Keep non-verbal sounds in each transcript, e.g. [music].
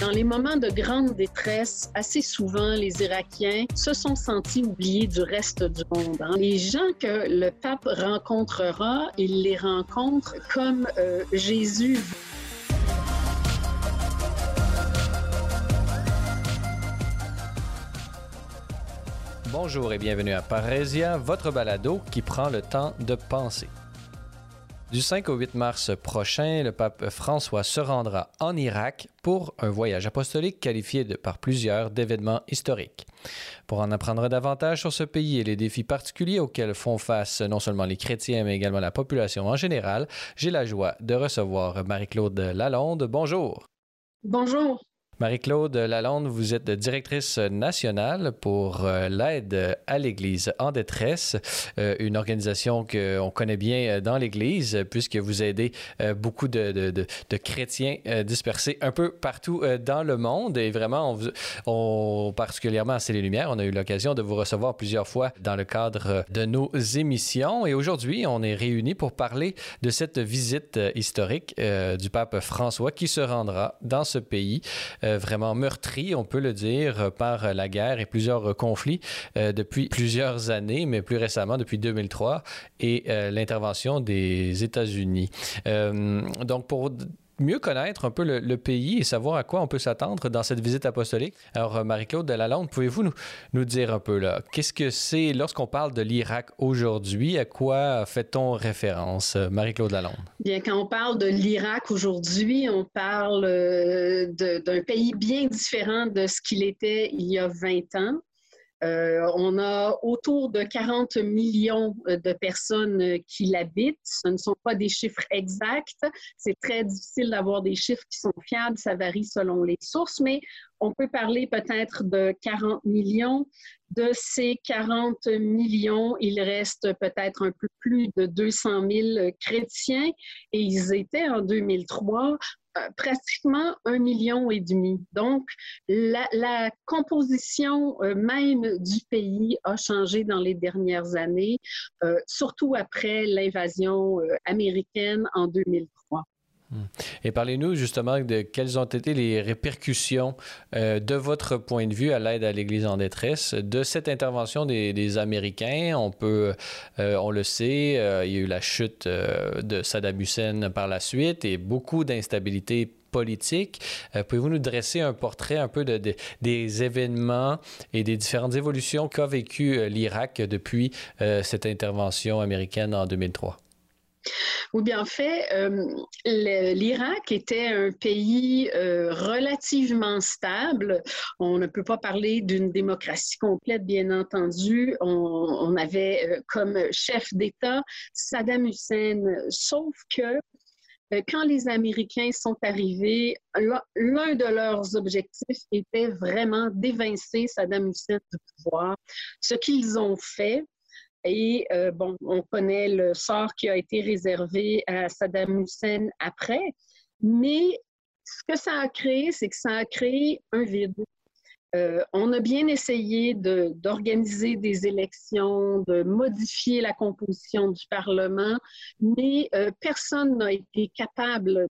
Dans les moments de grande détresse, assez souvent, les Irakiens se sont sentis oubliés du reste du monde. Hein. Les gens que le pape rencontrera, il les rencontre comme euh, Jésus. Bonjour et bienvenue à Parésia, votre balado qui prend le temps de penser. Du 5 au 8 mars prochain, le pape François se rendra en Irak pour un voyage apostolique qualifié par plusieurs d'événements historiques. Pour en apprendre davantage sur ce pays et les défis particuliers auxquels font face non seulement les chrétiens, mais également la population en général, j'ai la joie de recevoir Marie-Claude Lalonde. Bonjour. Bonjour. Marie-Claude Lalonde, vous êtes directrice nationale pour euh, l'aide à l'Église en détresse, euh, une organisation qu'on connaît bien euh, dans l'Église puisque vous aidez beaucoup de, chrétiens dispersés un peu partout dans le monde et vraiment, on, particulièrement à les Lumières, on a eu l'occasion de vous recevoir plusieurs fois dans le cadre de nos émissions et aujourd'hui, on est réunis pour parler de cette visite historique du pape François qui se rendra dans ce pays. Euh, vraiment meurtri, on peut le dire, par la guerre et plusieurs conflits euh, depuis plusieurs années, mais plus récemment depuis 2003 et euh, l'intervention des États-Unis. donc pour mieux connaître un peu le, pays et savoir à quoi on peut s'attendre dans cette visite apostolique. Alors, euh, Marie-Claude de Lalonde, pouvez-vous nous, nous dire un peu là, qu'est-ce que c'est lorsqu'on parle de l'Irak aujourd'hui, à quoi fait-on référence, euh, Marie-Claude Lalonde? Bien, quand on parle de l'Irak aujourd'hui, on parle euh, d'un pays bien différent de ce qu'il était il y a 20 ans. Euh, on a autour de 40 millions euh, de personnes euh, qui l'habitent. Ce ne sont pas des chiffres exacts. C'est très difficile d'avoir des chiffres qui sont fiables. Ça varie selon les sources, mais on peut parler peut-être de 40 millions. De ces 40 millions, il reste peut-être un peu plus de 200 000 chrétiens et ils étaient en 2003 euh, pratiquement un million et demi. Donc, la, composition euh, même du pays a changé dans les dernières années, euh, surtout après l'invasion américaine en 2003. Hmm. Et parlez-nous justement de quelles ont été les répercussions de votre point de vue à l'aide à l'Église en détresse de cette intervention des, Américains. On peut, on le sait, il y a eu la chute de Saddam Hussein par la suite et beaucoup d'instabilité politique. Pouvez-vous nous dresser un portrait un peu de, des événements et des différentes évolutions qu'a vécu l'Irak depuis cette intervention américaine en 2003? Ou bien fait, euh, l'Irak était un pays euh, relativement stable. On ne peut pas parler d'une démocratie complète, bien entendu. On, avait euh, comme chef d'État Saddam Hussein, sauf que quand les Américains sont arrivés, l'un de leurs objectifs était vraiment d'évincer Saddam Hussein du pouvoir. Ce qu'ils ont fait, et euh, bon, on connaît le sort qui a été réservé à Saddam Hussein après, mais ce que ça a créé, c'est que ça a créé un vide. Euh, on a bien essayé d'organiser des élections, de modifier la composition du Parlement, mais euh, personne n'a été capable,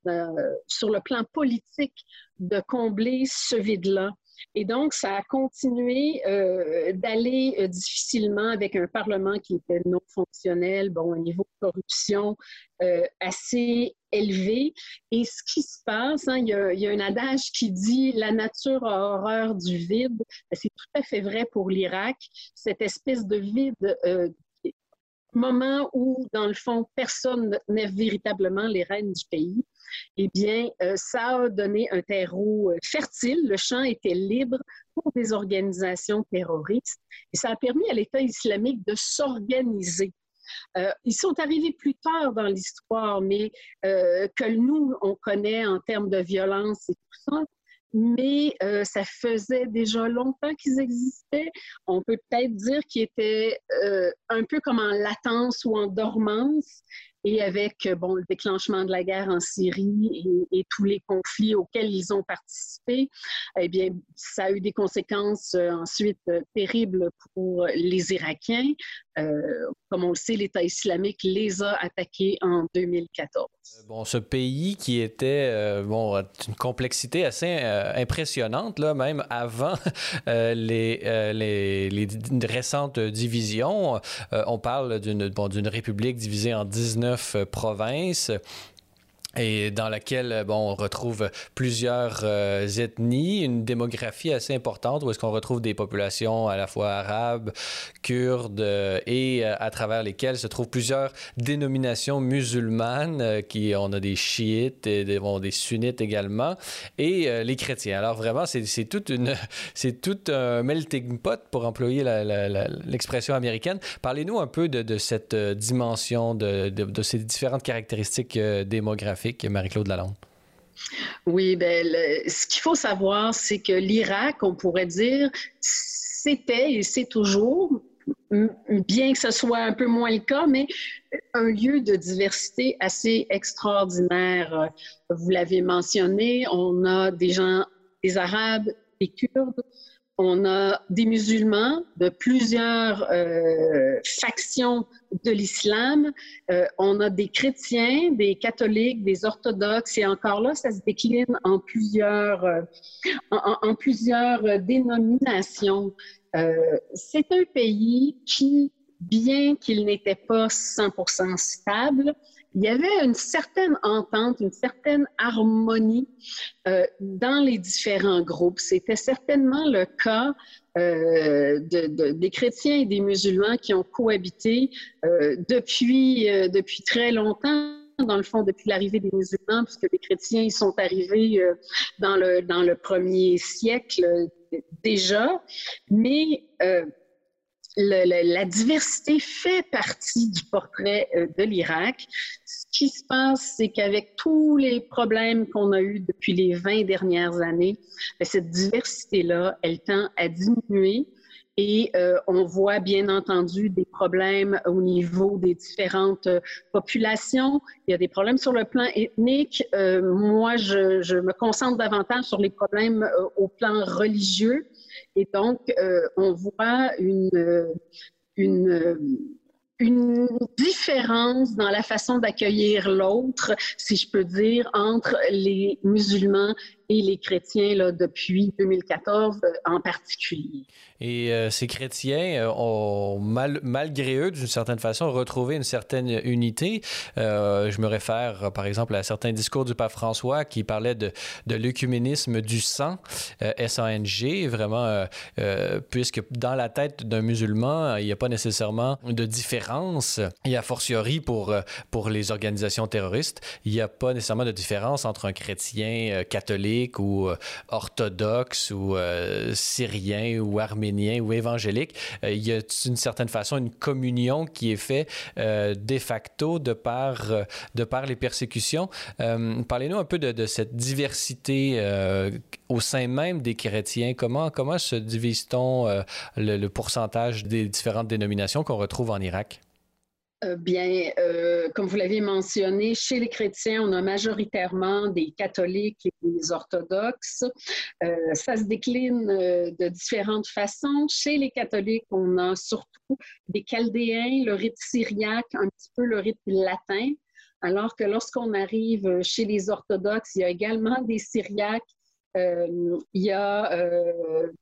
sur le plan politique, de combler ce vide-là. Et donc, ça a continué euh, d'aller euh, difficilement avec un Parlement qui était non fonctionnel, bon, un niveau de corruption euh, assez élevé. Et ce qui se passe, hein, il, y a, il, y a, un adage qui dit la nature a horreur du vide. Ben, c'est tout à fait vrai pour l'Irak. Cette espèce de vide moment où, dans le fond, personne n'est véritablement les reines du pays eh bien, euh, ça a donné un terreau euh, fertile. Le champ était libre pour des organisations terroristes et ça a permis à l'État islamique de s'organiser. Euh, ils sont arrivés plus tard dans l'histoire, mais que nous, on connaît en termes de violence et tout ça, mais ça faisait déjà longtemps qu'ils existaient. On peut peut-être dire qu'ils étaient un peu comme en latence ou en dormance, et avec euh, bon, le déclenchement de la guerre en Syrie et, tous les conflits auxquels ils ont participé, eh bien, ça a eu des conséquences euh, ensuite euh, terribles pour les Irakiens. Comme on le sait, l'État islamique les a attaqués en 2014. Bon, ce pays qui était bon une complexité assez impressionnante là, même avant [laughs] les, les, les, récentes divisions. on parle d'une bon, république divisée en 19 provinces et dans laquelle bon, on retrouve plusieurs euh, ethnies, une démographie assez importante où est-ce qu'on retrouve des populations à la fois arabes, kurdes euh, et euh, à travers lesquelles se trouvent plusieurs dénominations musulmanes qui on a des chiites et des, bon, des sunnites également et les chrétiens. Alors vraiment c'est, toute une [laughs] c'est tout un melting pot pour employer l'expression américaine. Parlez-nous un peu de, cette dimension de, ces différentes caractéristiques démographiques Marie-Claude Lalonde? Oui, ben, ce qu'il faut savoir, c'est que l'Irak, on pourrait dire, c'était et c'est toujours, bien que ce soit un peu moins le cas, mais un lieu de diversité assez extraordinaire. Vous l'avez mentionné, on a des gens, des Arabes, des Kurdes, on a des musulmans de plusieurs euh, factions de l'islam. Euh, on a des chrétiens, des catholiques, des orthodoxes, et encore là, ça se décline en plusieurs, euh, en, plusieurs dénominations. C'est un pays qui, bien qu'il n'était pas 100% stable, il y avait une certaine entente, une certaine harmonie euh, dans les différents groupes. C'était certainement le cas euh, de, des chrétiens et des musulmans qui ont cohabité euh, depuis, euh, depuis très longtemps dans le fond, depuis l'arrivée des musulmans, puisque les chrétiens ils sont arrivés euh, dans, le, dans le premier siècle déjà. Mais la diversité fait partie du portrait euh, de l'Irak. Ce qui se passe, c'est qu'avec tous les problèmes qu'on a eus depuis les 20 dernières années, ben, cette diversité-là, elle tend à diminuer. Et euh, on voit bien entendu des problèmes au niveau des différentes euh, populations. Il y a des problèmes sur le plan ethnique. moi, je, je, me concentre davantage sur les problèmes au plan religieux. Et donc, euh, on voit une, euh, une, une différence dans la façon d'accueillir l'autre, si je peux dire, entre les musulmans et les chrétiens là, depuis 2014 euh, en particulier. Et euh, ces chrétiens euh, ont, malgré eux, d'une certaine façon, retrouvé une certaine unité. je me réfère, par exemple, à certains discours du pape François qui parlait de, de l'œcuménisme du sang, S-A-N-G, vraiment, puisque dans la tête d'un musulman, il n'y a pas nécessairement de différence. Et a fortiori pour, pour les organisations terroristes, il n'y a pas nécessairement de différence entre un chrétien catholique ou euh, orthodoxe ou euh, syrien ou arménien ou évangélique. Euh, il y a d'une certaine façon une communion qui est faite de facto de par, de par les persécutions. Parlez-nous un peu de, cette diversité au sein même des chrétiens. Comment, comment se divise-t-on le pourcentage des différentes dénominations qu'on retrouve en Irak? Euh, bien, euh, comme vous l'avez mentionné, chez les chrétiens, on a majoritairement des catholiques et des orthodoxes. Euh, ça se décline de différentes façons. Chez les catholiques, on a surtout des chaldéens, le rite syriaque, un petit peu le rite latin. Alors que lorsqu'on arrive chez les orthodoxes, il y a également des syriaques il y a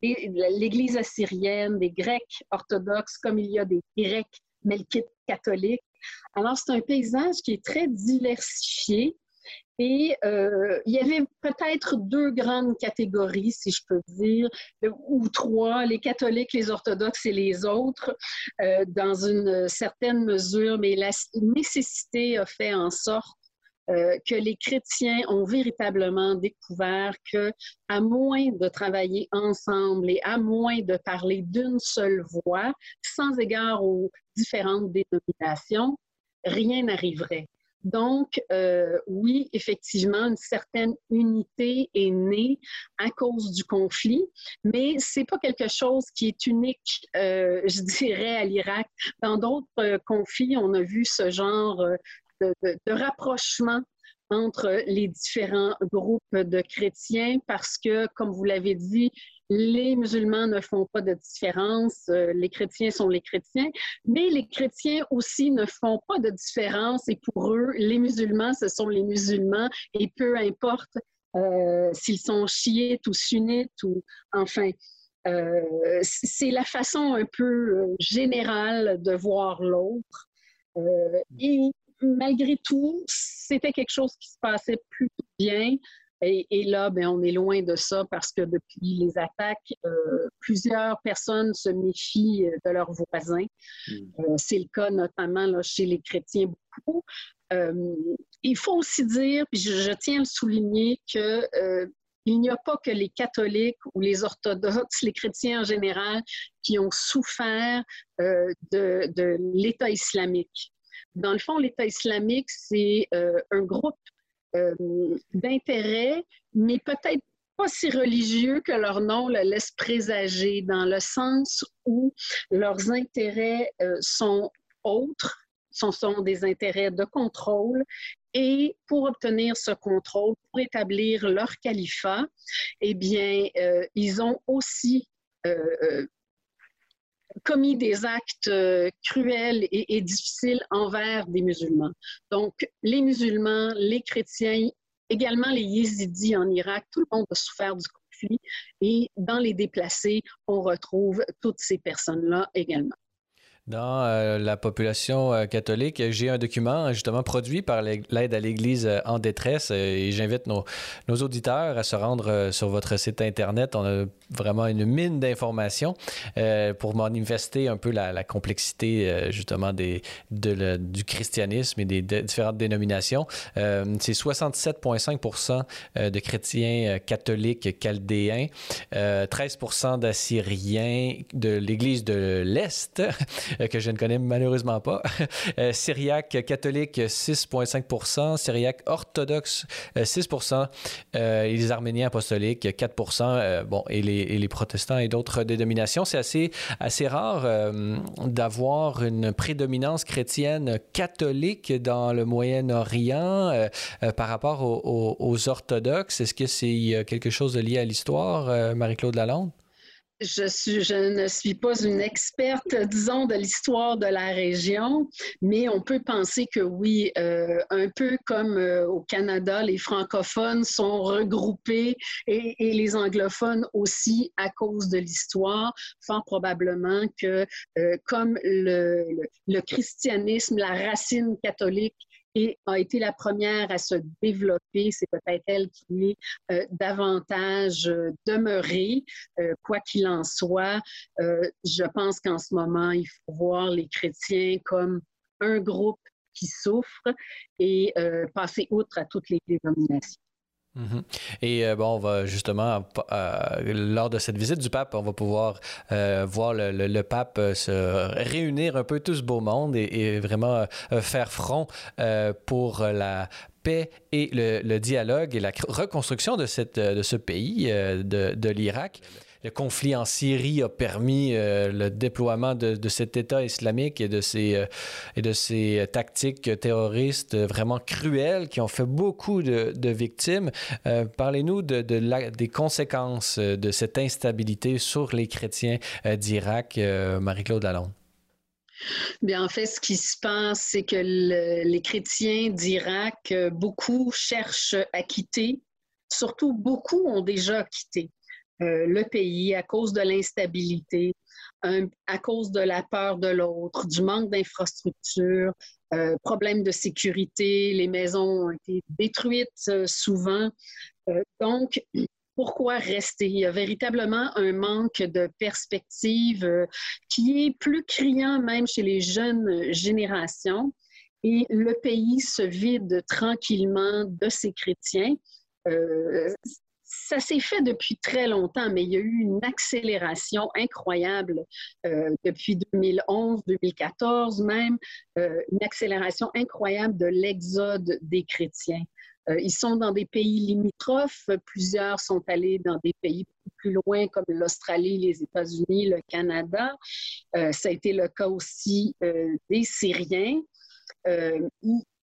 l'Église assyrienne, des Grecs orthodoxes, comme il y a des Grecs melkites catholiques. Alors, c'est un paysage qui est très diversifié. Et euh, il y avait peut-être deux grandes catégories, si je peux dire, ou trois, les catholiques, les orthodoxes et les autres, euh, dans une certaine mesure, mais la nécessité a fait en sorte euh, que les chrétiens ont véritablement découvert que, à moins de travailler ensemble et à moins de parler d'une seule voix, sans égard aux différentes dénominations, rien n'arriverait. Donc, euh, oui, effectivement, une certaine unité est née à cause du conflit, mais c'est pas quelque chose qui est unique, euh, je dirais, à l'Irak. Dans d'autres conflits, on a vu ce genre de, rapprochement entre les différents groupes de chrétiens parce que, comme vous l'avez dit, les musulmans ne font pas de différence, euh, les chrétiens sont les chrétiens, mais les chrétiens aussi ne font pas de différence et pour eux, les musulmans, ce sont les musulmans et peu importe euh, s'ils sont chiites ou sunnites ou enfin. Euh, c'est la façon un peu générale de voir l'autre. et malgré tout, c'était quelque chose qui se passait plutôt bien. Et, là, ben, on est loin de ça parce que depuis les attaques, euh, plusieurs personnes se méfient euh, de leurs voisins. Hmm. Euh, c'est le cas notamment là, chez les chrétiens beaucoup. il faut aussi dire, puis je, tiens à le souligner, que il n'y a pas que les catholiques ou les orthodoxes, les chrétiens en général, qui ont souffert de, de l'État islamique. Dans le fond, l'État islamique, c'est un groupe d'intérêt, mais peut-être pas si religieux que leur nom le laisse présager, dans le sens où leurs intérêts euh, sont autres, ce sont des intérêts de contrôle, et pour obtenir ce contrôle, pour établir leur califat, eh bien, euh, ils ont aussi commis des actes euh, cruels et, difficiles envers des musulmans. Donc, les musulmans, les chrétiens, également les yézidis en Irak, tout le monde a souffert du conflit. Et dans les déplacés, on retrouve toutes ces personnes-là également dans euh, la population euh, catholique. J'ai un document justement produit par l'aide à l'Église euh, en détresse et j'invite nos, auditeurs à se rendre sur votre site Internet. On a vraiment une mine d'informations pour manifester un peu la, complexité justement des, de du christianisme et des différentes dénominations. C'est 67,5% de chrétiens catholiques chaldéens, 13% d'Assyriens de l'Église de l'Est. Euh, que je ne connais malheureusement pas. [laughs] Euh, syriaque catholique, 6,5 Syriaque orthodoxe, 6 euh, et les Arméniens apostoliques, 4 bon, et les, et les protestants et d'autres dénominations. C'est assez, assez rare d'avoir une prédominance chrétienne catholique dans le Moyen-Orient par rapport aux, aux orthodoxes. Est-ce que c'est quelque chose de lié à l'histoire, Marie-Claude Lalonde? Je, suis, je ne suis pas une experte, disons, de l'histoire de la région, mais on peut penser que oui, euh, un peu comme euh, au Canada, les francophones sont regroupés et, les anglophones aussi à cause de l'histoire, fort probablement que euh, comme le, le christianisme, la racine catholique a été la première à se développer. C'est peut-être elle qui est euh, davantage euh, demeurée, euh, quoi qu'il en soit. je pense qu'en ce moment, il faut voir les chrétiens comme un groupe qui souffre et passer outre à toutes les dénominations. Mhm. Et euh, bon, on va justement, euh, lors de cette visite du pape, on va pouvoir euh, voir le, pape se réunir un peu tout ce beau monde et, vraiment faire front pour la paix et le, dialogue et la reconstruction de, ce pays, de l'Irak le conflit en Syrie a permis euh, le déploiement de, cet État islamique et de ses, euh, et de ses tactiques terroristes vraiment cruelles qui ont fait beaucoup de, victimes. Euh, parlez-nous de, des conséquences de cette instabilité sur les chrétiens d'Irak, Marie-Claude Lalonde. Bien, en fait, ce qui se passe, c'est que les chrétiens d'Irak, beaucoup cherchent à quitter. Surtout, beaucoup ont déjà quitté. Euh, le pays à cause de l'instabilité, à cause de la peur de l'autre, du manque d'infrastructures, euh, problèmes de sécurité, les maisons ont été détruites euh, souvent. donc, pourquoi rester? Il y a véritablement un manque de perspective qui est plus criant même chez les jeunes générations. Et le pays se vide tranquillement de ses chrétiens ça s'est fait depuis très longtemps, mais il y a eu une accélération incroyable euh, depuis 2011, 2014 même, euh, une accélération incroyable de l'exode des chrétiens. Euh, ils sont dans des pays limitrophes, plusieurs sont allés dans des pays plus loin comme l'Australie, les États-Unis, le Canada. ça a été le cas aussi des Syriens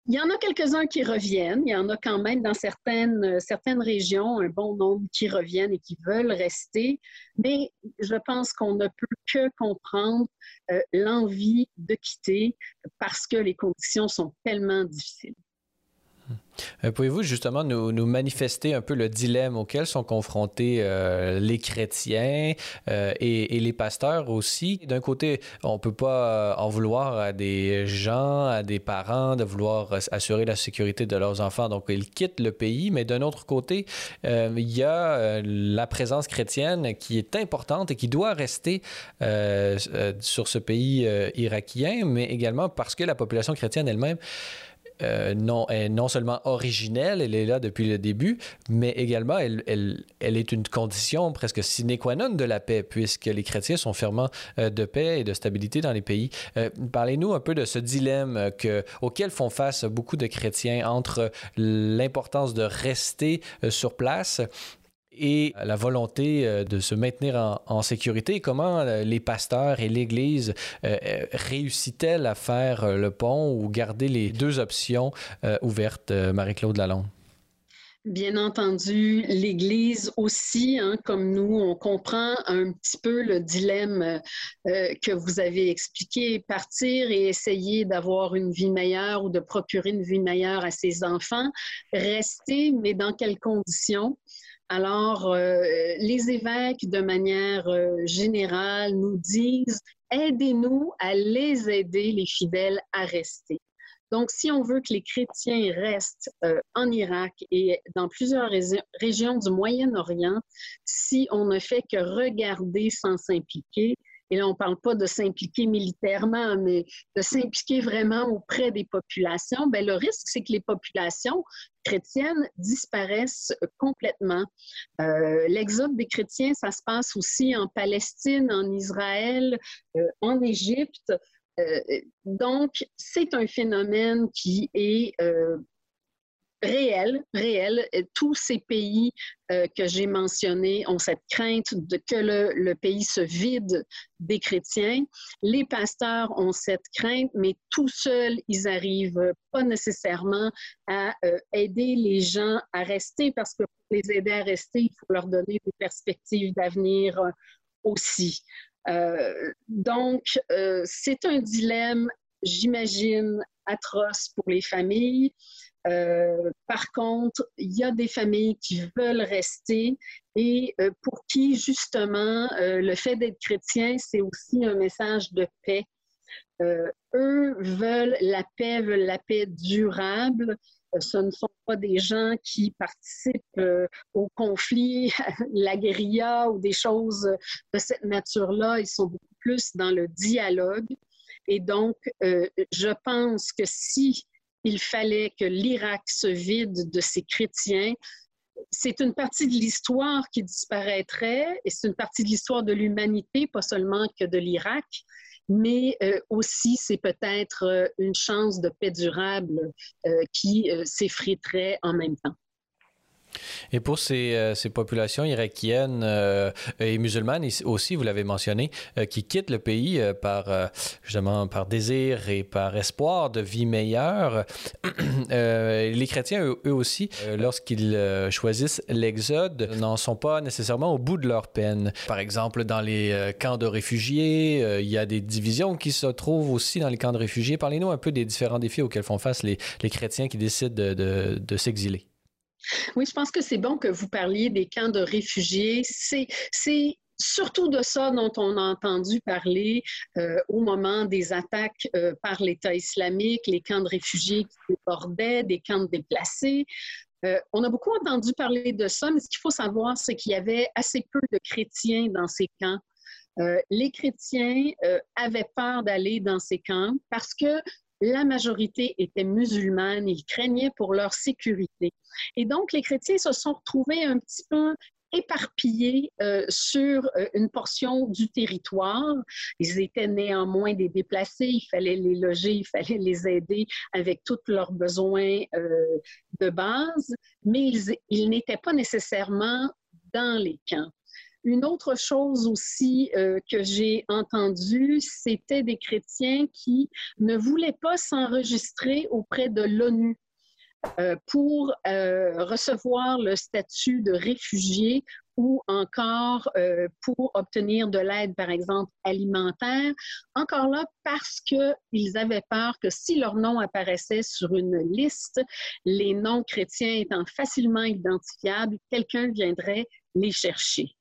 Il y en a quelques-uns qui reviennent. Il y en a quand même dans certaines, certaines régions un bon nombre qui reviennent et qui veulent rester. Mais je pense qu'on ne peut que comprendre euh, l'envie de quitter parce que les conditions sont tellement difficiles. Euh, pouvez-vous justement nous, manifester un peu le dilemme auquel sont confrontés euh, les chrétiens euh, et, les pasteurs aussi? D'un côté, on ne peut pas en vouloir à des gens, à des parents de vouloir assurer la sécurité de leurs enfants, donc ils quittent le pays, mais d'un autre côté, il y a la présence chrétienne qui est importante et qui doit rester sur ce pays irakien, mais également parce que la population chrétienne elle-même euh, non, est non seulement originelle, elle est là depuis le début, mais également elle, elle, est une condition presque sine qua non de la paix, puisque les chrétiens sont ferments euh, de paix et de stabilité dans les pays. Euh, parlez-nous un peu de ce dilemme que, auquel font face beaucoup de chrétiens entre l'importance de rester sur place et la volonté euh, de se maintenir en, sécurité. Comment euh, les pasteurs et l'Église euh, réussissent-elles à faire le pont ou garder les deux options ouvertes, Marie-Claude Lalonde? Bien entendu, l'Église aussi, hein, comme nous, on comprend un petit peu le dilemme que vous avez expliqué. Partir et essayer d'avoir une vie meilleure ou de procurer une vie meilleure à ses enfants. Rester, mais dans quelles conditions? Alors, euh, les évêques, de manière euh, générale, nous disent, aidez-nous à les aider, les fidèles, à rester. Donc, si on veut que les chrétiens restent euh, en Irak et dans plusieurs régions du Moyen-Orient, si on ne fait que regarder sans s'impliquer, et là, on ne parle pas de s'impliquer militairement, mais de s'impliquer vraiment auprès des populations, bien, le risque, c'est que les populations chrétiennes disparaissent complètement. Euh, l'exode des chrétiens, ça se passe aussi en Palestine, en Israël, euh, en Égypte. Euh, donc, c'est un phénomène qui est réel, réel. Tous ces pays euh, que j'ai mentionnés ont cette crainte de que le, pays se vide des chrétiens. Les pasteurs ont cette crainte, mais tout seuls, ils arrivent pas nécessairement à euh, aider les gens à rester parce que pour les aider à rester, il faut leur donner des perspectives d'avenir euh, aussi. donc, c'est un dilemme, j'imagine, atroce pour les familles. Euh, par contre, il y a des familles qui veulent rester et euh, pour qui, justement, euh, le fait d'être chrétien, c'est aussi un message de paix. eux veulent la paix, veulent la paix durable. Ce ne sont pas des gens qui participent au conflit, [laughs] la guérilla ou des choses de cette nature-là. Ils sont beaucoup plus dans le dialogue. Et donc, je pense que si il fallait que l'Irak se vide de ses chrétiens. C'est une partie de l'histoire qui disparaîtrait et c'est une partie de l'histoire de l'humanité, pas seulement que de l'Irak, mais euh, aussi c'est peut-être euh, une chance de paix durable euh, qui s'effriterait en même temps. Et pour ces, euh, populations irakiennes euh, et musulmanes aussi, vous l'avez mentionné, euh, qui quittent le pays par justement par désir et par espoir de vie meilleure, [clears throat] les chrétiens eux, aussi, lorsqu'ils choisissent l'exode, n'en sont pas nécessairement au bout de leur peine. Par exemple, dans les camps de réfugiés, il y a des divisions qui se trouvent aussi dans les camps de réfugiés. Parlez-nous un peu des différents défis auxquels font face les, chrétiens qui décident de, de, de s'exiler. Oui, je pense que c'est bon que vous parliez des camps de réfugiés. C'est surtout de ça dont on a entendu parler euh, au moment des attaques euh, par l'État islamique, les camps de réfugiés qui débordaient, des camps de déplacés. Euh, on a beaucoup entendu parler de ça, mais ce qu'il faut savoir, c'est qu'il y avait assez peu de chrétiens dans ces camps. les chrétiens avaient peur d'aller dans ces camps parce que la majorité était musulmane, ils craignaient pour leur sécurité. Et donc, les chrétiens se sont retrouvés un petit peu éparpillés euh, sur euh, une portion du territoire. Ils étaient néanmoins des déplacés, il fallait les loger, il fallait les aider avec tous leurs besoins euh, de base, mais ils, ils n'étaient pas nécessairement dans les camps. Une autre chose aussi euh, que j'ai entendue, c'était des chrétiens qui ne voulaient pas s'enregistrer auprès de l'ONU. Euh, pour euh, recevoir le statut de réfugié ou encore pour obtenir de l'aide, par exemple, alimentaire. Encore là, parce qu'ils avaient peur que si leur nom apparaissait sur une liste, les noms chrétiens étant facilement identifiables, quelqu'un viendrait les chercher.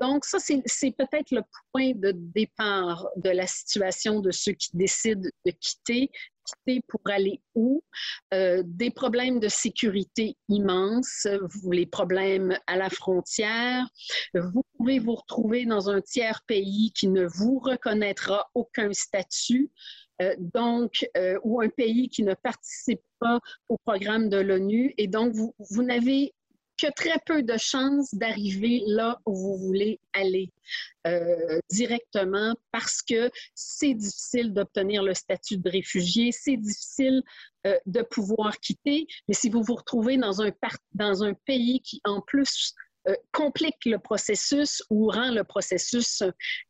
Donc, ça, c'est peut-être le point de départ de la situation de ceux qui décident de quitter pour aller où, euh, des problèmes de sécurité immenses, les problèmes à la frontière. Vous pouvez vous retrouver dans un tiers pays qui ne vous reconnaîtra aucun statut. Euh, donc, euh, ou un pays qui ne participe pas au programme de l'ONU. Et donc, vous n'avez que très peu de chances d'arriver là où vous voulez aller euh, directement parce que c'est difficile d'obtenir le statut de réfugié, c'est difficile euh, de pouvoir quitter, mais si vous vous retrouvez dans un, pays qui en plus euh, complique le processus ou rend le processus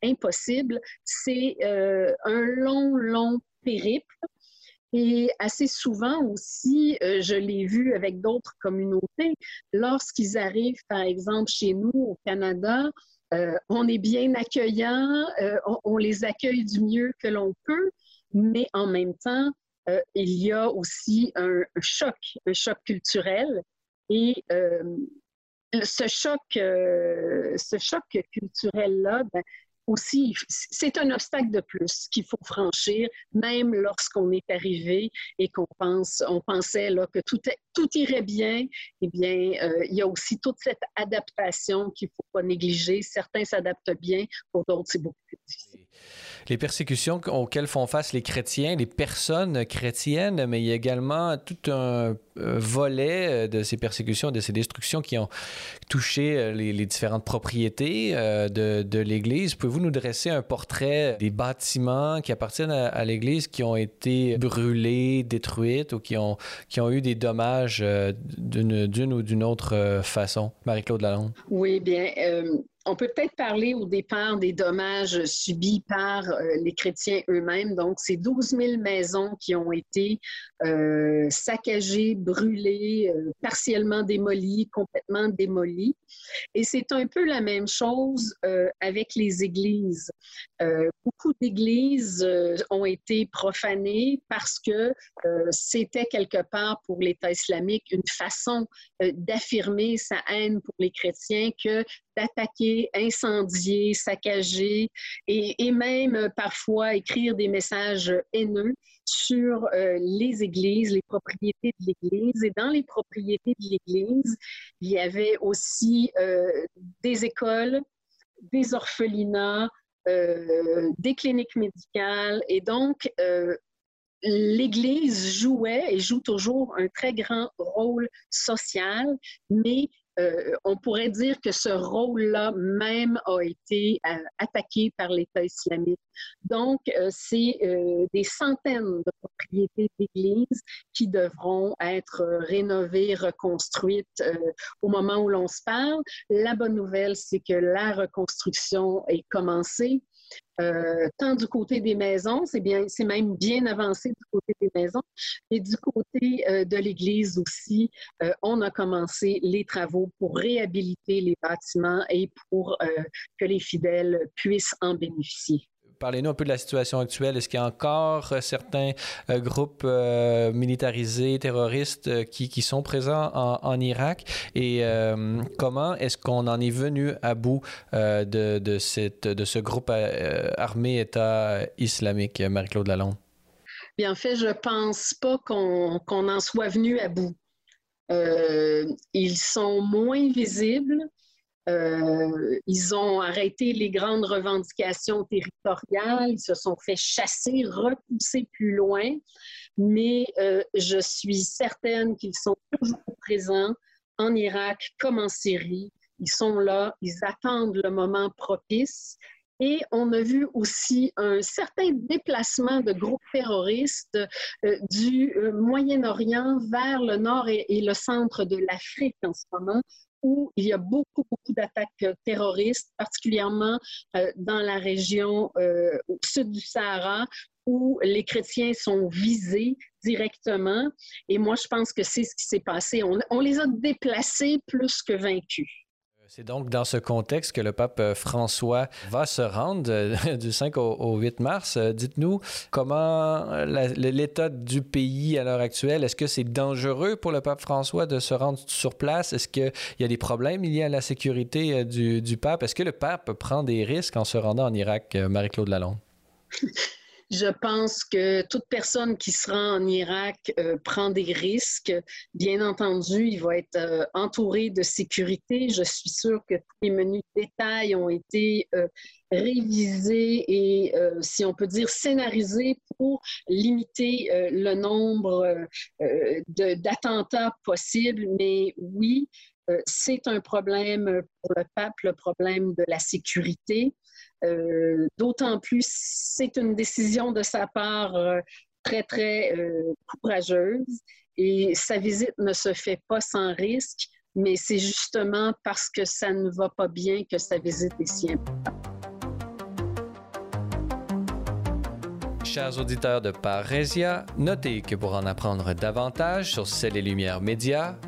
impossible, c'est un long, long périple et assez souvent aussi, euh, je l'ai vu avec d'autres communautés, lorsqu'ils arrivent, par exemple, chez nous au Canada, euh, on est bien accueillant, euh, on, les accueille du mieux que l'on peut, mais en même temps, il y a aussi un, choc, un choc culturel. Et ce choc, ce choc culturel-là, ben, aussi, c'est un obstacle de plus qu'il faut franchir, même lorsqu'on est arrivé et qu'on pense, on pensait là, que tout, irait bien. Eh bien, euh, il y a aussi toute cette adaptation qu'il ne faut pas négliger. Certains s'adaptent bien, pour d'autres, c'est beaucoup plus difficile les persécutions auxquelles font face les chrétiens, les personnes chrétiennes, mais il y a également tout un volet euh, de ces persécutions, de ces destructions qui ont touché euh, les, différentes propriétés euh, de, l'Église. Pouvez-vous nous dresser un portrait des bâtiments qui appartiennent à, l'Église qui ont été brûlés, détruits ou qui ont, qui ont eu des dommages d'une ou d'une autre façon? Marie-Claude Lalonde. Oui, bien on peut peut-être parler au départ des dommages subis par euh, les chrétiens eux-mêmes. Donc, c'est 12 000 maisons qui ont été euh, saccagées, brûlées, euh, partiellement démolies, complètement démolies. Et c'est un peu la même chose avec les églises. beaucoup d'églises ont été profanées parce que c'était quelque part pour l'État islamique une façon d'affirmer sa haine pour les chrétiens que d'attaquer, incendier, saccager et, même euh, parfois écrire des messages haineux sur euh, les églises, les propriétés de l'Église. Et dans les propriétés de l'Église, il y avait aussi euh, des écoles, des orphelinats, des cliniques médicales. Et donc, l'Église jouait et joue toujours un très grand rôle social, mais euh, on pourrait dire que ce rôle-là même a été euh, attaqué par l'État islamique. Donc, euh, c'est des centaines de propriétés d'églises qui devront être rénovées, reconstruites au moment où l'on se parle. La bonne nouvelle, c'est que la reconstruction est commencée. Euh, tant du côté des maisons, c'est bien, c'est même bien avancé du côté des maisons, et du côté euh, de l'Église aussi, euh, on a commencé les travaux pour réhabiliter les bâtiments et pour que les fidèles puissent en bénéficier. Parlez-nous un peu de la situation actuelle. Est-ce qu'il y a encore euh, certains euh, groupes euh, militarisés, terroristes qui, sont présents en, Irak? Et comment est-ce qu'on en est venu à bout de ce groupe armé État islamique, Marie-Claude Lalonde? Bien, en fait, je pense pas qu'on en soit venu à bout. ils sont moins visibles. Euh, ils ont arrêté les grandes revendications territoriales, ils se sont fait chasser, repousser plus loin, mais euh, je suis certaine qu'ils sont toujours présents en Irak comme en Syrie. Ils sont là, ils attendent le moment propice. Et on a vu aussi un certain déplacement de groupes terroristes euh, du Moyen-Orient vers le nord et, et le centre de l'Afrique en ce moment où il y a beaucoup, beaucoup d'attaques terroristes, particulièrement dans la région au sud du Sahara, où les chrétiens sont visés directement. Et moi, je pense que c'est ce qui s'est passé. On, les a déplacés plus que vaincus. C'est donc dans ce contexte que le pape François va se rendre euh, [laughs] du 5 au, 8 mars. Euh, dites-nous comment l'état du pays à l'heure actuelle, est-ce que c'est dangereux pour le pape François de se rendre sur place? Est-ce qu'il y a des problèmes liés à la sécurité euh, du, du pape? Est-ce que le pape prend des risques en se rendant en Irak, Marie-Claude Lalonde? [laughs] Je pense que toute personne qui se rend en Irak euh, prend des risques. Bien entendu, il va être euh, entouré de sécurité. Je suis sûre que tous les menus de détails ont été euh, révisés et, si on peut dire, scénarisés pour limiter le nombre d'attentats possibles. Mais oui, c'est un problème pour le pape, le problème de la sécurité. Euh, d'autant plus, c'est une décision de sa part euh, très, très euh, courageuse et sa visite ne se fait pas sans risque, mais c'est justement parce que ça ne va pas bien que sa visite est si importante. Chers auditeurs de Parésia, notez que pour en apprendre davantage sur Celles et Lumières Médias,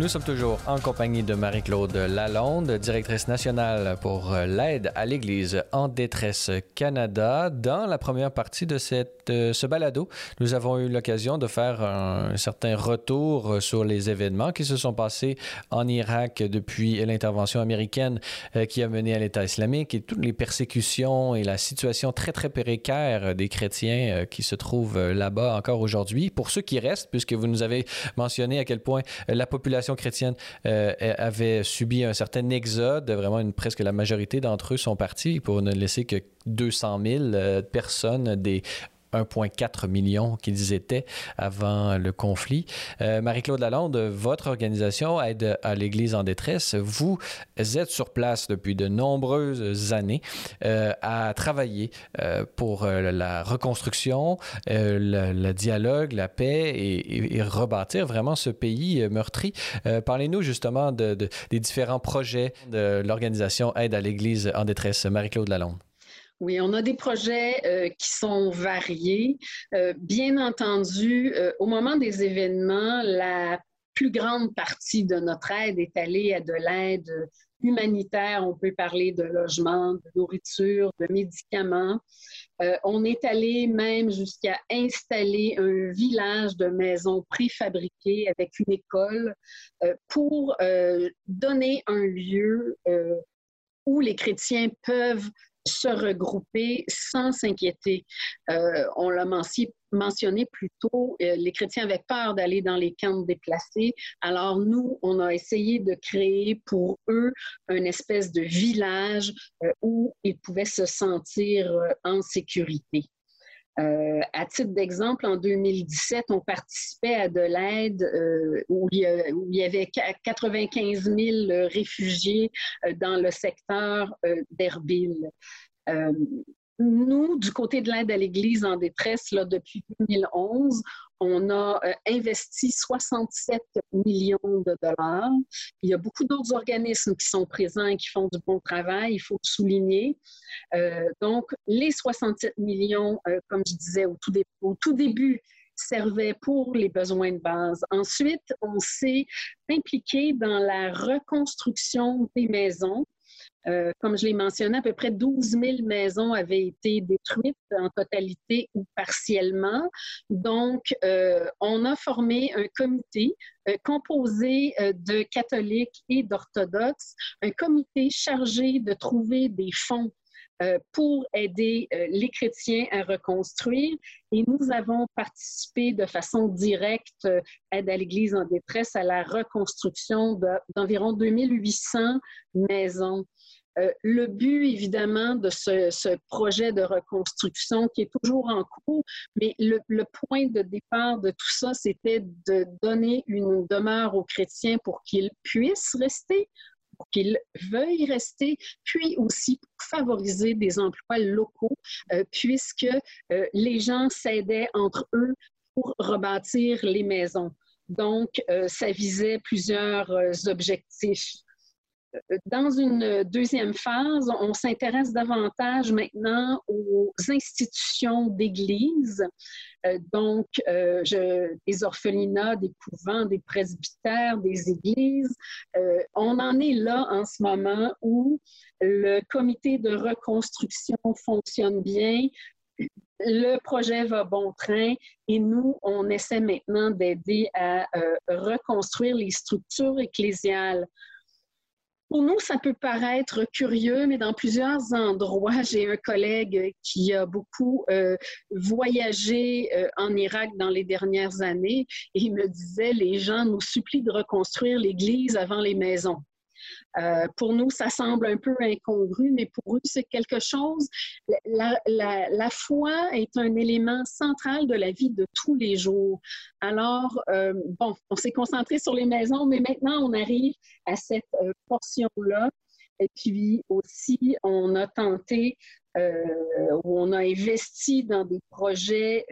Nous sommes toujours en compagnie de Marie-Claude Lalonde, directrice nationale pour l'aide à l'Église en détresse Canada. Dans la première partie de euh, ce balado, nous avons eu l'occasion de faire un, certain retour sur les événements qui se sont passés en Irak depuis l'intervention américaine euh, qui a mené à l'État islamique et toutes les persécutions et la situation très, très précaire des chrétiens euh, qui se trouvent là-bas encore aujourd'hui. Pour ceux qui restent, puisque vous nous avez mentionné à quel point la population chrétienne euh, avait subi un certain exode. Vraiment, une, presque la majorité d'entre eux sont partis pour ne laisser que 200 000 euh, personnes des 1,4 million qu'ils étaient avant le conflit. Euh, Marie-Claude Lalonde, votre organisation Aide à l'Église en détresse, vous êtes sur place depuis de nombreuses années euh, à travailler euh, pour la reconstruction, le, dialogue, la paix et, rebâtir vraiment ce pays meurtri. Parlez-nous justement de, des différents projets de l'organisation Aide à l'Église en détresse. Marie-Claude Lalonde. Oui, on a des projets euh, qui sont variés. Euh, bien entendu, euh, au moment des événements, la plus grande partie de notre aide est allée à de l'aide humanitaire. On peut parler de logement, de nourriture, de médicaments. on est allé même jusqu'à installer un village de maisons préfabriquées avec une école pour donner un lieu où les chrétiens peuvent se regrouper sans s'inquiéter. Euh, on l'a mentionné plus tôt, euh, les chrétiens avaient peur d'aller dans les camps déplacés. Alors nous, on a essayé de créer pour eux une espèce de village euh, où ils pouvaient se sentir en sécurité. Euh, à titre d'exemple, en 2017, on participait à de l'aide euh, où, il y avait 95 000 réfugiés euh, dans le secteur d'Erbil. Nous, du côté de l'aide à l'Église en détresse, là, depuis 2011, on a euh, investi 67 millions de dollars. Il y a beaucoup d'autres organismes qui sont présents et qui font du bon travail, il faut le souligner. Euh, donc, les 67 millions, euh, comme je disais au tout, au tout début, servaient pour les besoins de base. Ensuite, on s'est impliqué dans la reconstruction des maisons Euh, comme je l'ai mentionné, à peu près 12 000 maisons avaient été détruites en totalité ou partiellement. Donc, euh, on a formé un comité euh, composé de catholiques et d'orthodoxes, un comité chargé de trouver des fonds pour aider les chrétiens à reconstruire. Et nous avons participé de façon directe, aide à l'Église en détresse, à la reconstruction d'environ 2800 maisons. Euh, le but, évidemment, de ce, projet de reconstruction qui est toujours en cours, mais le, point de départ de tout ça, c'était de donner une demeure aux chrétiens pour qu'ils puissent rester, pour qu'ils veuillent rester, puis aussi pour favoriser des emplois locaux, euh, puisque euh, les gens s'aidaient entre eux pour rebâtir les maisons. Donc, ça visait plusieurs objectifs. Dans une deuxième phase, on s'intéresse davantage maintenant aux institutions d'Église, euh, donc euh, des orphelinats, des couvents, des presbytères, des églises. Euh, on en est là en ce moment où le comité de reconstruction fonctionne bien, le projet va bon train et nous, on essaie maintenant d'aider à reconstruire les structures ecclésiales. Pour nous, ça peut paraître curieux, mais dans plusieurs endroits, [laughs] j'ai un collègue qui a beaucoup euh, voyagé euh, en Irak dans les dernières années et il me disait, les gens nous supplient de reconstruire l'église avant les maisons. Euh, pour nous, ça semble un peu incongru, mais pour eux, c'est quelque chose. La, foi est un élément central de la vie de tous les jours. Alors, euh, bon, on s'est concentré sur les maisons, mais maintenant, on arrive à cette euh, portion-là. Et puis aussi, on a tenté ou on a investi dans des projets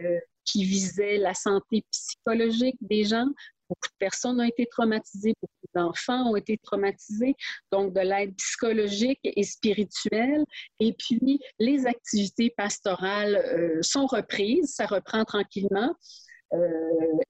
qui visaient la santé psychologique des gens, Beaucoup de personnes ont été traumatisées, d'enfants ont été traumatisés, donc de l'aide psychologique et spirituelle. Et puis, les activités pastorales euh, sont reprises, ça reprend tranquillement. Euh,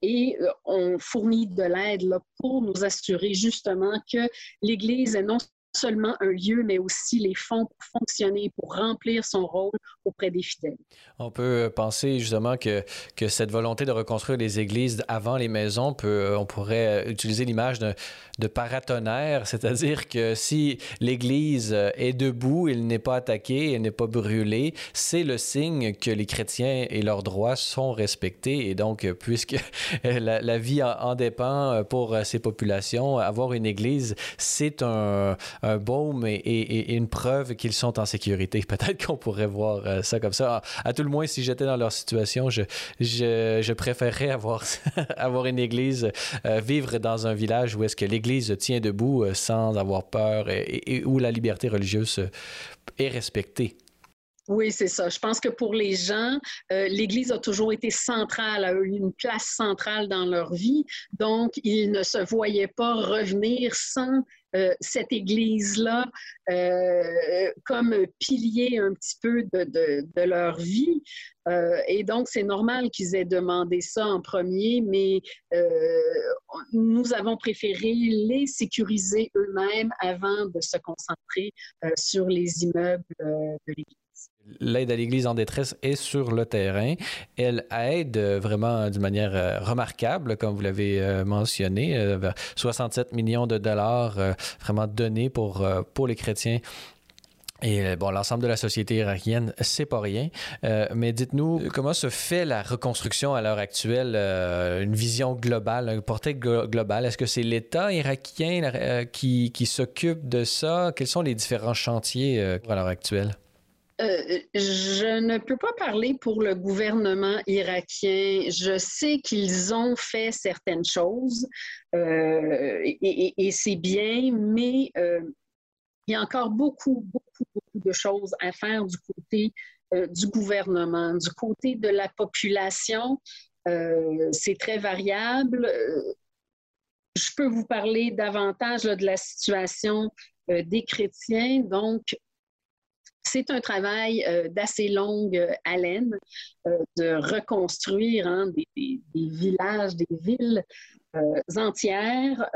et euh, on fournit de l'aide pour nous assurer justement que l'Église est non seulement un lieu, mais aussi les fonds pour fonctionner, pour remplir son rôle auprès des fidèles. On peut penser justement que, que cette volonté de reconstruire les églises avant les maisons, peut, on pourrait utiliser l'image de, de paratonnerre, c'est-à-dire que si l'église est debout, elle n'est pas attaquée, elle n'est pas brûlée, c'est le signe que les chrétiens et leurs droits sont respectés. Et donc, puisque [laughs] la, vie en, dépend pour ces populations, avoir une église, c'est un baume et, une preuve qu'ils sont en sécurité. [laughs] Peut-être qu'on pourrait voir euh, ça comme ça. À, tout le moins, si j'étais dans leur situation, je, je, préférerais avoir, [laughs] avoir une église, euh, vivre dans un village où est-ce que l'église tient debout euh, sans avoir peur et, où la liberté religieuse est respectée. Oui, c'est ça. Je pense que pour les gens, l'Église a toujours été centrale, a eu une place centrale dans leur vie. Donc, ils ne se voyaient pas revenir sans euh, cette Église-là euh, comme pilier un petit peu de, leur vie. Euh, et donc, c'est normal qu'ils aient demandé ça en premier, mais nous avons préféré les sécuriser eux-mêmes avant de se concentrer sur les immeubles de l'Église l'aide à l'Église en détresse est sur le terrain. Elle aide euh, vraiment d'une manière euh, remarquable, comme vous l'avez euh, mentionné, 67 millions de dollars vraiment donnés pour, pour les chrétiens et bon, l'ensemble de la société irakienne, c'est pas rien. mais dites-nous, comment se fait la reconstruction à l'heure actuelle? une vision globale, un portrait global. Est-ce que c'est l'État irakien qui, qui s'occupe de ça? Quels sont les différents chantiers à l'heure actuelle? Euh, je ne peux pas parler pour le gouvernement irakien. Je sais qu'ils ont fait certaines choses euh, et, c'est bien, mais euh, il y a encore beaucoup, beaucoup, beaucoup de choses à faire du côté du gouvernement, du côté de la population. c'est très variable. Je peux vous parler davantage de la situation des chrétiens. Donc, c'est un travail euh, d'assez longue euh, haleine euh, de reconstruire hein, des, villages, des villes entières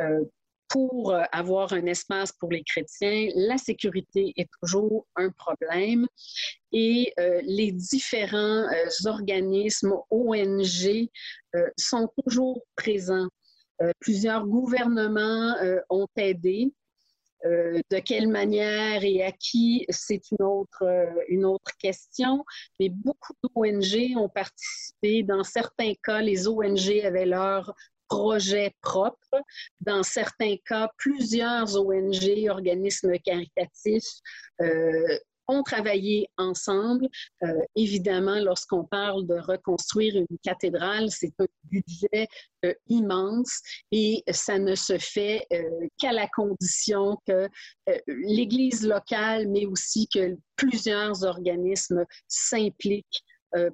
pour avoir un espace pour les chrétiens, la sécurité est toujours un problème et les différents organismes ONG sont toujours présents. plusieurs gouvernements ont aidé. Euh, de quelle manière et à qui, c'est une autre, euh, une autre question. Mais beaucoup d'ONG ont participé. Dans certains cas, les ONG avaient leur projet propre. Dans certains cas, plusieurs ONG, organismes caritatifs, euh, ont travaillé ensemble. Euh, évidemment, lorsqu'on parle de reconstruire une cathédrale, c'est un budget euh, immense et ça ne se fait euh, qu'à la condition que l'Église locale, mais aussi que plusieurs organismes s'impliquent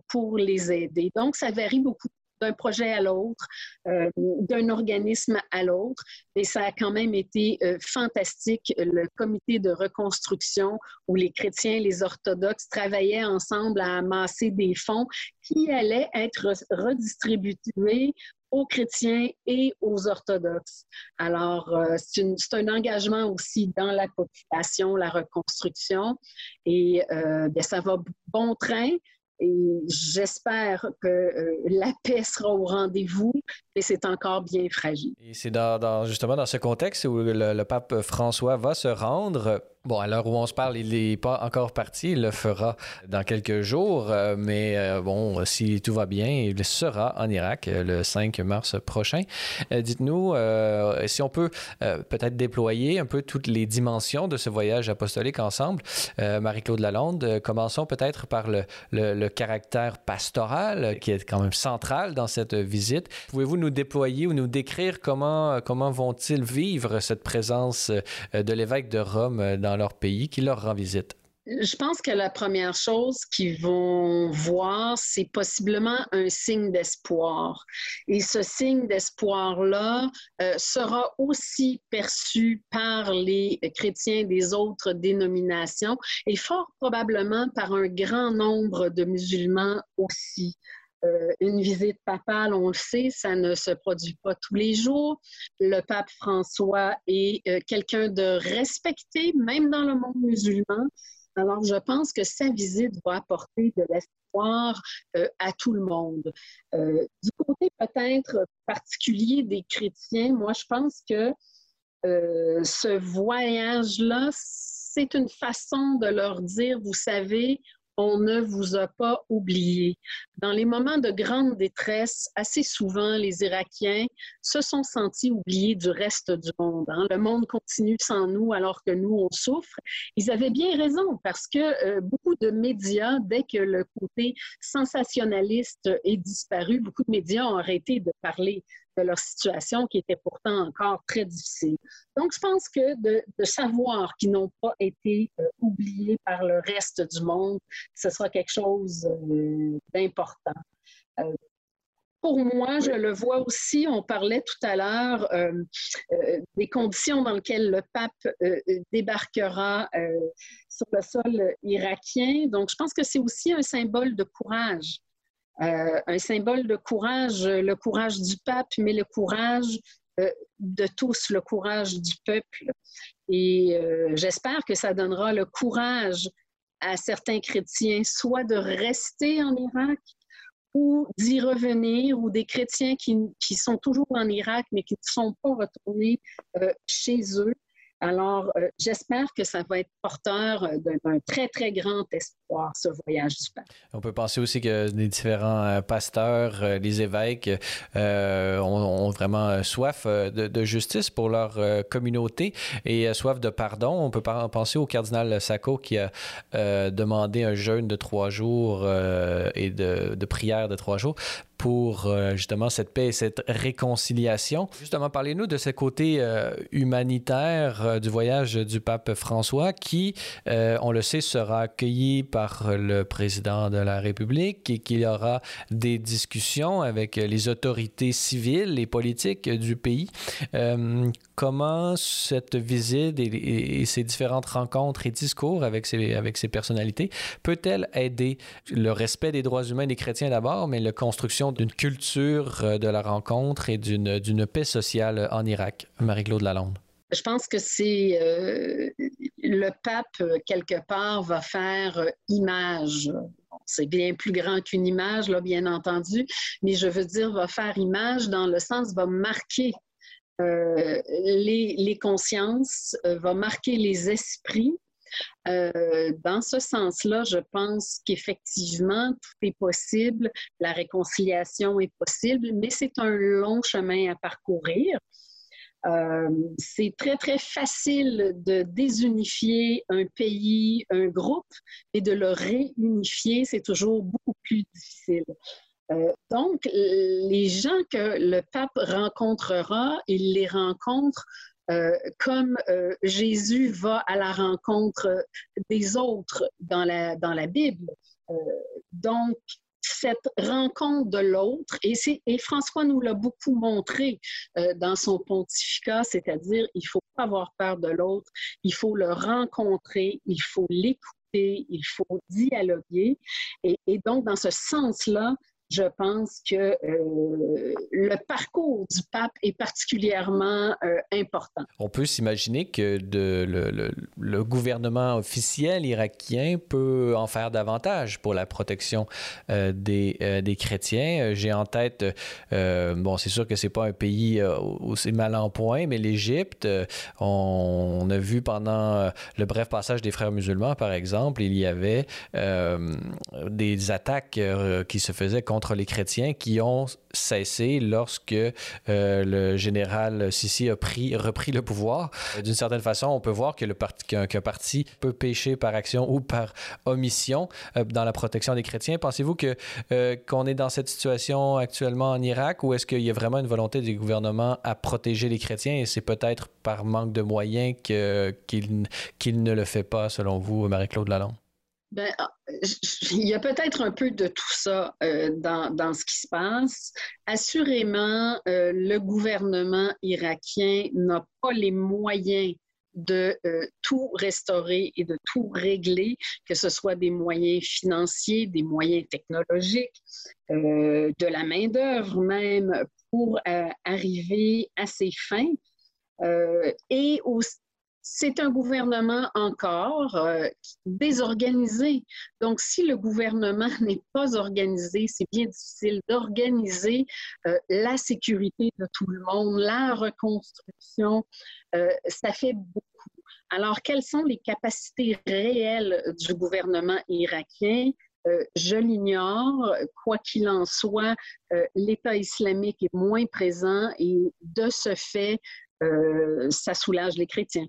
pour les aider. Donc, ça varie beaucoup d'un projet à l'autre, euh, d'un organisme à l'autre. Et ça a quand même été euh, fantastique, le comité de reconstruction où les chrétiens et les orthodoxes travaillaient ensemble à amasser des fonds qui allaient être redistribués aux chrétiens et aux orthodoxes. Alors, euh, c'est un engagement aussi dans la population, la reconstruction, et bien, ça va bon train. Et j'espère que euh, la paix sera au rendez-vous, c'est encore bien fragile. Et c'est dans, justement dans ce contexte où le, pape François va se rendre Bon, à l'heure où on se parle, il n'est pas encore parti. Il le fera dans quelques jours. Euh, mais euh, bon, si tout va bien, il sera en Irak euh, le 5 mars prochain. Dites-nous si on peut peut-être déployer un peu toutes les dimensions de ce voyage apostolique ensemble. Marie-Claude Lalonde, commençons peut-être par le, le, caractère pastoral qui est quand même central dans cette visite. Pouvez-vous nous déployer ou nous décrire comment, comment vont-ils vivre cette présence de l'évêque de Rome dans leur pays qui leur rend visite? Je pense que la première chose qu'ils vont voir, c'est possiblement un signe d'espoir. Et ce signe d'espoir-là euh, sera aussi perçu par les chrétiens des autres dénominations et fort probablement par un grand nombre de musulmans aussi. Euh, une visite papale, on le sait, ça ne se produit pas tous les jours. Le pape François est euh, quelqu'un de respecté, même dans le monde musulman. Alors, je pense que sa visite va apporter de l'espoir euh, à tout le monde. du côté peut-être particulier des chrétiens, moi, je pense que ce voyage-là, c'est une façon de leur dire, vous savez, on ne vous a pas oublié. Dans les moments de grande détresse, assez souvent, les Irakiens se sont sentis oubliés du reste du monde. Hein. Le monde continue sans nous alors que nous, on souffre. Ils avaient bien raison parce que euh, beaucoup de médias, dès que le côté sensationnaliste est disparu, beaucoup de médias ont arrêté de parler de leur situation qui était pourtant encore très difficile. Donc, je pense que de, savoir qu'ils n'ont pas été euh, oubliés par le reste du monde, ce sera quelque chose euh, d'important. Euh, pour moi, je le vois aussi, on parlait tout à l'heure des conditions dans lesquelles le pape débarquera sur le sol irakien. Donc, je pense que c'est aussi un symbole de courage. Euh, un symbole de courage, le courage du pape, mais le courage euh, de tous, le courage du peuple. Et euh, j'espère que ça donnera le courage à certains chrétiens, soit de rester en Irak ou d'y revenir, ou des chrétiens qui, qui, sont toujours en Irak mais qui ne sont pas retournés chez eux, alors, euh, j'espère que ça va être porteur euh, d'un très, très grand espoir, ce voyage du pape. On peut penser aussi que les différents euh, pasteurs, les évêques ont, vraiment soif de, justice pour leur communauté et soif de pardon. On peut penser au cardinal Sacco qui a demandé un jeûne de trois jours et de, de prière de trois jours pour euh, justement cette paix et cette réconciliation. Justement, parlez-nous de ce côté euh, humanitaire euh, du voyage du pape François qui, on le sait, sera accueilli par le président de la République et qu'il y aura des discussions avec les autorités civiles et politiques du pays. comment cette visite et, ces différentes rencontres et discours avec ces, avec ces personnalités peut-elle aider le respect des droits humains des chrétiens d'abord, mais la construction d'une culture euh, de la rencontre et d'une paix sociale en Irak. Marie-Claude Lalonde. Je pense que c'est euh, le pape, quelque part, va faire image. C'est bien plus grand qu'une image, là, bien entendu, mais je veux dire, va faire image dans le sens, va marquer les, les, consciences, va marquer les esprits euh, dans ce sens-là, je pense qu'effectivement, tout est possible, la réconciliation est possible, mais c'est un long chemin à parcourir. Euh, c'est très, très facile de désunifier un pays, un groupe, et de le réunifier, c'est toujours beaucoup plus difficile. Euh, donc, les gens que le pape rencontrera, il les rencontre euh, comme euh, Jésus va à la rencontre des autres dans la, dans la Bible. Euh, donc, cette rencontre de l'autre, et, et, François nous l'a beaucoup montré dans son pontificat, c'est-à-dire il faut pas avoir peur de l'autre, il faut le rencontrer, il faut l'écouter, il faut dialoguer. Et, et donc, dans ce sens-là, je pense que euh, le parcours du pape est particulièrement euh, important. On peut s'imaginer que le, gouvernement officiel irakien peut en faire davantage pour la protection euh, des, des, chrétiens. J'ai en tête, bon, c'est sûr que c'est pas un pays c'est mal en point, mais l'Égypte, on, on, a vu pendant le bref passage des frères musulmans, par exemple, il y avait des attaques qui se faisaient contre contre les chrétiens qui ont cessé lorsque euh, le général Sissi a pris, repris le pouvoir. Euh, d'une certaine façon, on peut voir que le parti, qu'un, parti peut pécher par action ou par omission euh, dans la protection des chrétiens. Pensez-vous que, qu'on est dans cette situation actuellement en Irak ou est-ce qu'il y a vraiment une volonté du gouvernement à protéger les chrétiens et c'est peut-être par manque de moyens que, qu'il, qu'il ne le fait pas, selon vous, Marie-Claude Lalonde? Ben, ah, il y a peut-être un peu de tout ça euh, dans, dans, ce qui se passe. Assurément, euh, le gouvernement irakien n'a pas les moyens de euh, tout restaurer et de tout régler, que ce soit des moyens financiers, des moyens technologiques, de la main-d'œuvre même, pour arriver à ses fins. et aussi c'est un gouvernement encore euh, désorganisé. Donc, si le gouvernement [laughs] n'est pas organisé, c'est bien difficile d'organiser euh, la sécurité de tout le monde, la reconstruction. Euh, ça fait beaucoup. Alors, quelles sont les capacités réelles du gouvernement irakien? je l'ignore. Quoi qu'il en soit, l'État islamique est moins présent et de ce fait, ça soulage les chrétiens.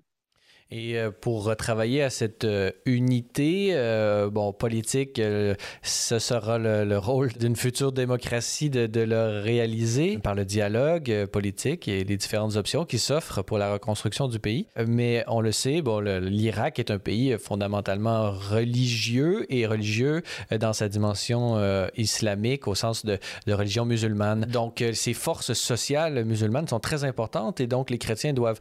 Et euh, pour travailler à cette euh, unité, euh, bon, politique, ce sera le, rôle d'une future démocratie de, de, le réaliser par le dialogue politique et les différentes options qui s'offrent pour la reconstruction du pays. Mais on le sait, bon, l'Irak est un pays fondamentalement religieux et religieux dans sa dimension islamique au sens de, de religion musulmane. Donc, ces forces sociales musulmanes sont très importantes et donc les chrétiens doivent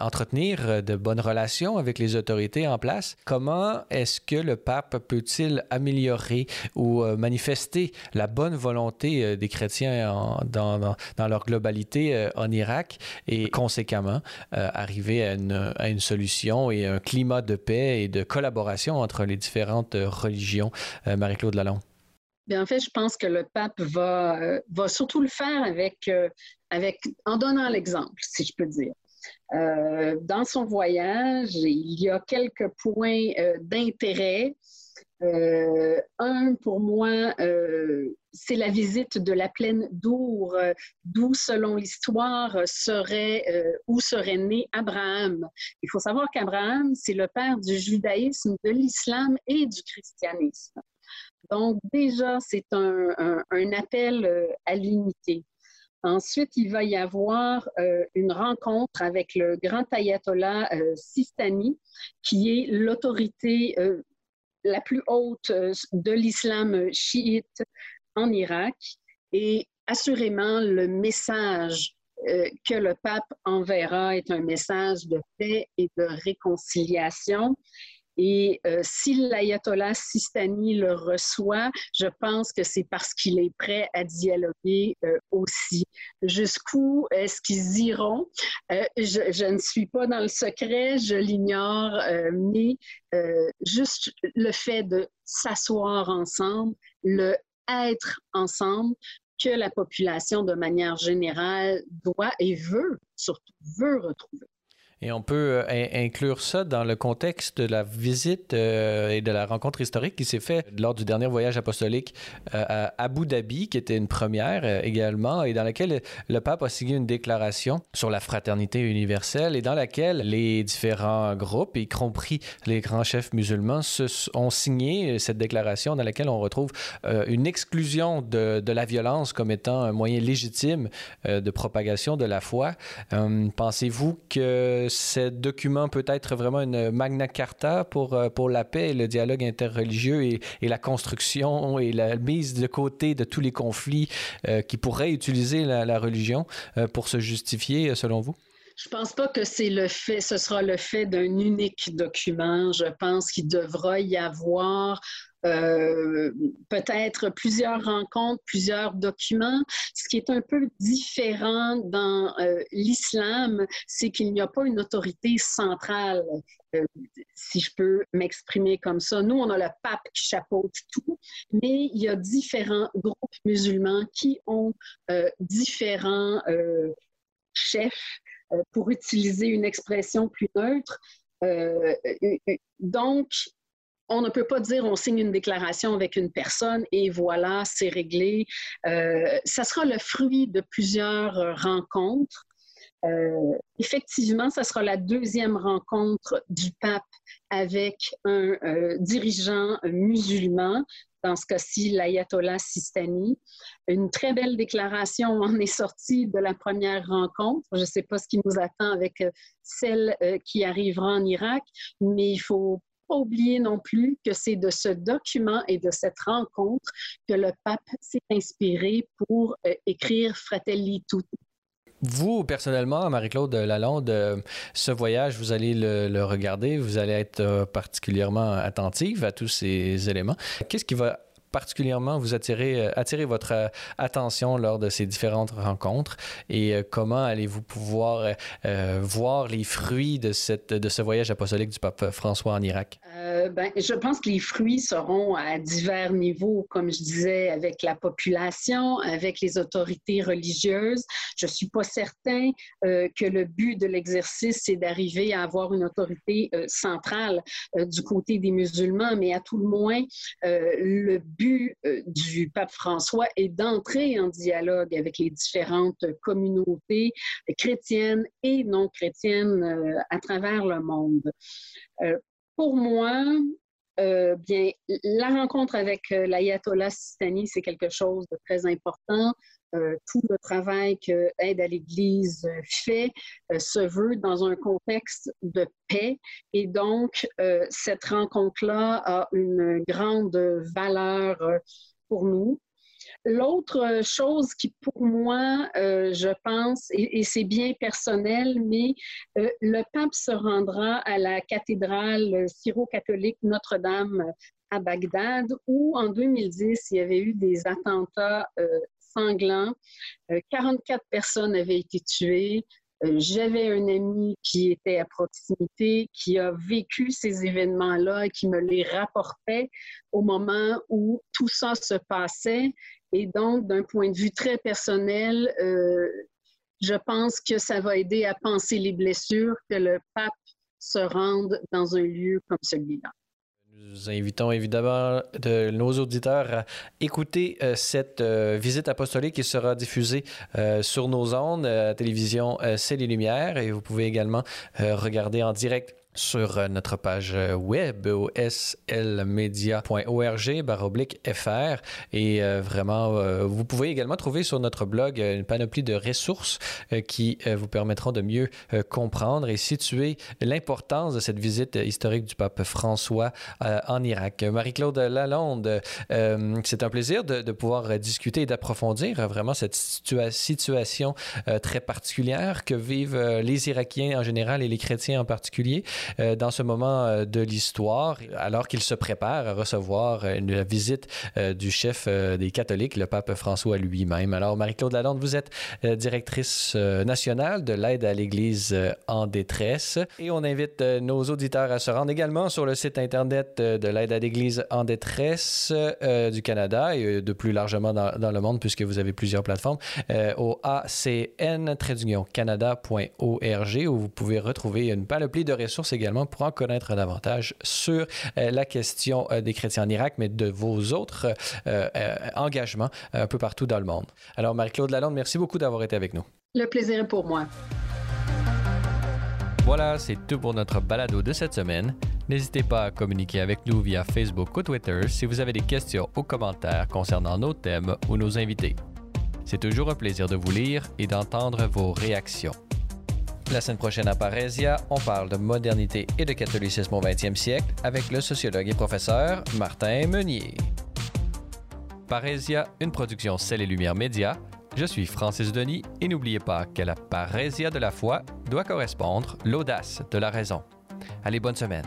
entretenir de bonnes relations avec les autorités en place. Comment est-ce que le pape peut-il améliorer ou euh, manifester la bonne volonté euh, des chrétiens dans, leur globalité euh, en Irak et conséquemment arriver à une, solution et un climat de paix et de collaboration entre les différentes religions? Marie-Claude Lalonde? Bien, en fait, je pense que le pape va, surtout le faire en donnant l'exemple, si je peux dire. Euh, dans son voyage, il y a quelques points euh, d'intérêt. Euh, un, pour moi, c'est la visite de la plaine d'Our, d'où, selon l'histoire, serait, où serait né Abraham. Il faut savoir qu'Abraham, c'est le père du judaïsme, de l'islam et du christianisme. Donc, déjà, c'est un, un appel à l'unité. Ensuite, il va y avoir euh, une rencontre avec le grand ayatollah euh, Sistani, qui est l'autorité euh, la plus haute de l'islam chiite en Irak. Et assurément, le message que le pape enverra est un message de paix et de réconciliation. Et euh, si l'ayatollah Sistani le reçoit, je pense que c'est parce qu'il est prêt à dialoguer euh, aussi. Jusqu'où est-ce qu'ils iront? Euh, je, je, ne suis pas dans le secret, je l'ignore, mais juste le fait de s'asseoir ensemble, le être ensemble, que la population, de manière générale, doit et veut, surtout veut retrouver. Et on peut euh, inclure ça dans le contexte de la visite euh, et de la rencontre historique qui s'est faite lors du dernier voyage apostolique euh, à Abu Dhabi, qui était une première également, et dans laquelle le pape a signé une déclaration sur la fraternité universelle et dans laquelle les différents groupes, y compris les grands chefs musulmans, ont signé cette déclaration dans laquelle on retrouve une exclusion de, de, la violence comme étant un moyen légitime de propagation de la foi. Pensez-vous que ce document peut être vraiment une magna carta pour, euh, pour la paix et le dialogue interreligieux et, la construction et la mise de côté de tous les conflits euh, qui pourraient utiliser la, la religion euh, pour se justifier, selon vous? Je pense pas que c'est le fait, ce sera le fait d'un unique document. Je pense qu'il devra y avoir euh, peut-être plusieurs rencontres, plusieurs documents. Ce qui est un peu différent dans euh, l'islam, c'est qu'il n'y a pas une autorité centrale, euh, si je peux m'exprimer comme ça. Nous, on a le pape qui chapeaute tout, mais il y a différents groupes musulmans qui ont différents chefs, pour utiliser une expression plus neutre. donc, on ne peut pas dire on signe une déclaration avec une personne et voilà, c'est réglé. Euh, ça sera le fruit de plusieurs euh, rencontres. Euh, effectivement, ça sera la deuxième rencontre du pape avec un dirigeant musulman, dans ce cas-ci l'ayatollah Sistani. Une très belle déclaration en est sortie de la première rencontre. Je ne sais pas ce qui nous attend avec celle qui arrivera en Irak, mais il faut pas oublier non plus que c'est de ce document et de cette rencontre que le pape s'est inspiré pour euh, écrire Fratelli Tutti. Vous, personnellement, Marie-Claude Lalonde, euh, ce voyage, vous allez le, regarder, vous allez être euh, particulièrement attentive à tous ces éléments. Qu'est-ce qui va particulièrement vous attirer, euh, attirer votre euh, attention lors de ces différentes rencontres et euh, comment allez-vous pouvoir voir les fruits de, cette, de ce voyage apostolique du pape François en Irak? ben, je pense que les fruits seront à divers niveaux, comme je disais, avec la population, avec les autorités religieuses. Je ne suis pas certain que le but de l'exercice, c'est d'arriver à avoir une autorité centrale du côté des musulmans, mais à tout le moins, le but euh, du pape François est d'entrer en dialogue avec les différentes communautés chrétiennes et non chrétiennes euh, à travers le monde. Euh, pour moi, bien, la rencontre avec l'ayatollah Sistani, c'est quelque chose de très important. Tout le travail que Aide à l'Église fait se veut dans un contexte de paix. Et donc, cette rencontre-là a une grande valeur pour nous. L'autre chose qui, pour moi, je pense, et, c'est bien personnel, mais le pape se rendra à la cathédrale syro-catholique Notre-Dame à Bagdad, où en 2010, il y avait eu des attentats sanglants. 44 personnes avaient été tuées. Euh, j'avais un ami qui était à proximité, qui a vécu ces événements-là et qui me les rapportait au moment où tout ça se passait. Et donc, d'un point de vue très personnel, euh, je pense que ça va aider à penser les blessures que le pape se rende dans un lieu comme celui-là. Nous invitons évidemment de nos auditeurs à écouter euh, cette euh, visite apostolique qui sera diffusée euh, sur nos ondes, à télévision C'est les Lumières, et vous pouvez également regarder en direct sur euh, notre page euh, web au slmedia.org baroblique FR et euh, vraiment vous pouvez également trouver sur notre blog une panoplie de ressources qui vous permettront de mieux comprendre et situer l'importance de cette visite historique du pape François en Irak. Marie-Claude Lalonde, c'est un plaisir de, pouvoir discuter et d'approfondir vraiment cette situa situation très particulière que vivent les Irakiens en général et les chrétiens en particulier. Dans ce moment de l'histoire, alors qu'il se prépare à recevoir une visite du chef des catholiques, le pape François lui-même. Alors, Marie-Claude Lalonde, vous êtes directrice nationale de l'aide à l'Église en détresse et on invite nos auditeurs à se rendre également sur le site Internet de l'aide à l'Église en détresse du Canada et de plus largement dans, dans, le monde puisque vous avez plusieurs plateformes au acn-canada.org où vous pouvez retrouver une panoplie de ressources également pour en connaître davantage sur euh, la question euh, des chrétiens en Irak, mais de vos autres euh, engagements un peu partout dans le monde. Alors, Marie-Claude Lalonde, merci beaucoup d'avoir été avec nous. Le plaisir est pour moi. Voilà, c'est tout pour notre balado de cette semaine. N'hésitez pas à communiquer avec nous via Facebook ou Twitter si vous avez des questions ou commentaires concernant nos thèmes ou nos invités. C'est toujours un plaisir de vous lire et d'entendre vos réactions. La semaine prochaine à Parésia, on parle de modernité et de catholicisme au 20e siècle avec le sociologue et professeur Martin Meunier. Parésia, une production Celle et Lumière Média. Je suis Francis Denis et n'oubliez pas que la parésia de la foi doit correspondre l'audace de la raison. Allez, bonne semaine.